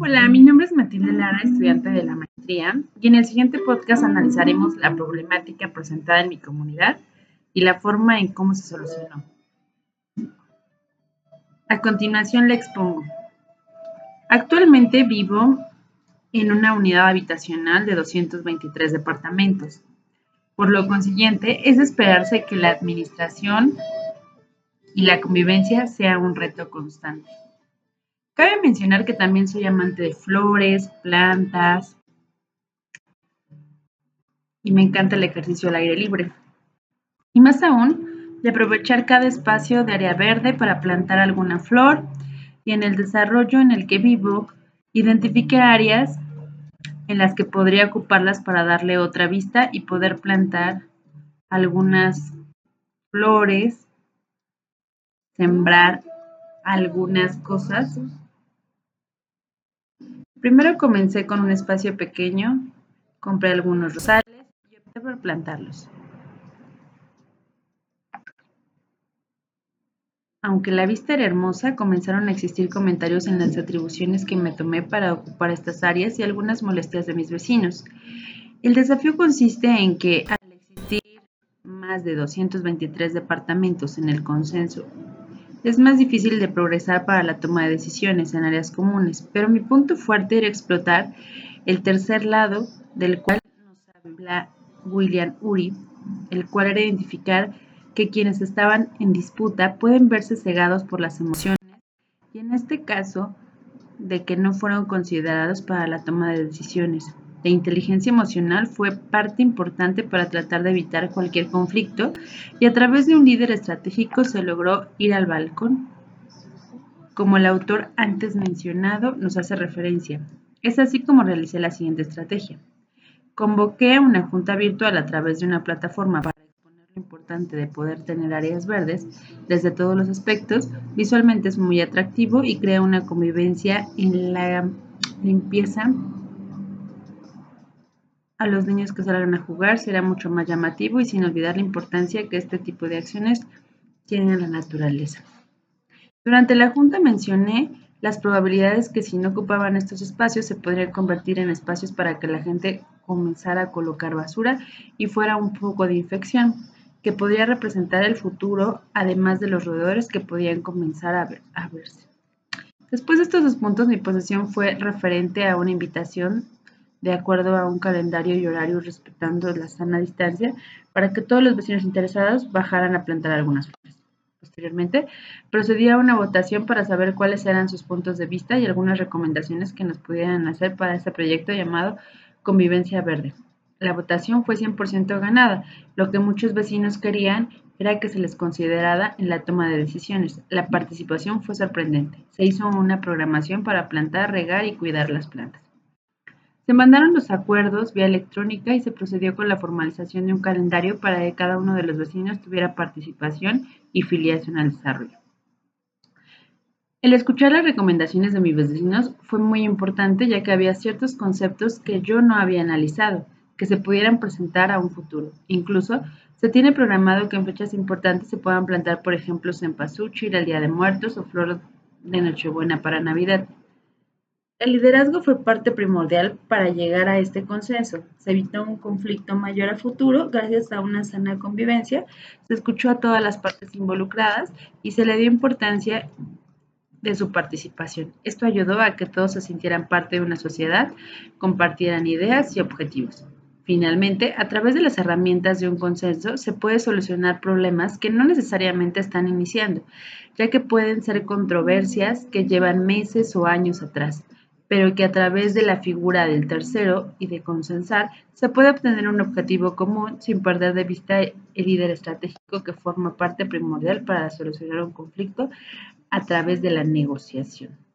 Hola, mi nombre es Matilde Lara, estudiante de la maestría, y en el siguiente podcast analizaremos la problemática presentada en mi comunidad y la forma en cómo se solucionó. A continuación le expongo. Actualmente vivo en una unidad habitacional de 223 departamentos. Por lo consiguiente, es esperarse que la administración y la convivencia sea un reto constante. Cabe mencionar que también soy amante de flores, plantas y me encanta el ejercicio al aire libre. Y más aún, de aprovechar cada espacio de área verde para plantar alguna flor y en el desarrollo en el que vivo, identifique áreas en las que podría ocuparlas para darle otra vista y poder plantar algunas flores, sembrar algunas cosas Primero comencé con un espacio pequeño, compré algunos rosales y opté por plantarlos. Aunque la vista era hermosa, comenzaron a existir comentarios en las atribuciones que me tomé para ocupar estas áreas y algunas molestias de mis vecinos. El desafío consiste en que al existir más de 223 departamentos en el consenso es más difícil de progresar para la toma de decisiones en áreas comunes, pero mi punto fuerte era explotar el tercer lado del cual nos habla William Uri, el cual era identificar que quienes estaban en disputa pueden verse cegados por las emociones y en este caso de que no fueron considerados para la toma de decisiones. La inteligencia emocional fue parte importante para tratar de evitar cualquier conflicto y a través de un líder estratégico se logró ir al balcón, como el autor antes mencionado nos hace referencia. Es así como realicé la siguiente estrategia. Convoqué una junta virtual a través de una plataforma importante de poder tener áreas verdes desde todos los aspectos. Visualmente es muy atractivo y crea una convivencia en la limpieza a los niños que salgan a jugar será mucho más llamativo y sin olvidar la importancia que este tipo de acciones tienen en la naturaleza. Durante la junta mencioné las probabilidades que si no ocupaban estos espacios se podrían convertir en espacios para que la gente comenzara a colocar basura y fuera un poco de infección, que podría representar el futuro, además de los roedores que podían comenzar a, verse. Después de estos dos puntos, mi posición fue referente a una invitación de acuerdo a un calendario y horario respetando la sana distancia para que todos los vecinos interesados bajaran a plantar algunas flores. Posteriormente, procedí a una votación para saber cuáles eran sus puntos de vista y algunas recomendaciones que nos pudieran hacer para este proyecto llamado Convivencia Verde. La votación fue 100% ganada. Lo que muchos vecinos querían era que se les considerara en la toma de decisiones. La participación fue sorprendente. Se hizo una programación para plantar, regar y cuidar las plantas. Se mandaron los acuerdos vía electrónica y se procedió con la formalización de un calendario para que cada uno de los vecinos tuviera participación y filiación al desarrollo. El escuchar las recomendaciones de mis vecinos fue muy importante ya que había ciertos conceptos que yo no había analizado, que se pudieran presentar a un futuro. Incluso se tiene programado que en fechas importantes se puedan plantar, por ejemplo, cempasúchil el Día de Muertos o flor de Nochebuena para Navidad. El liderazgo fue parte primordial para llegar a este consenso. Se evitó un conflicto mayor a futuro gracias a una sana convivencia, se escuchó a todas las partes involucradas y se le dio importancia de su participación. Esto ayudó a que todos se sintieran parte de una sociedad, compartieran ideas y objetivos. Finalmente, a través de las herramientas de un consenso se puede solucionar problemas que no necesariamente están iniciando, ya que pueden ser controversias que llevan meses o años atrás pero que a través de la figura del tercero y de consensar se puede obtener un objetivo común sin perder de vista el líder estratégico que forma parte primordial para solucionar un conflicto a través de la negociación.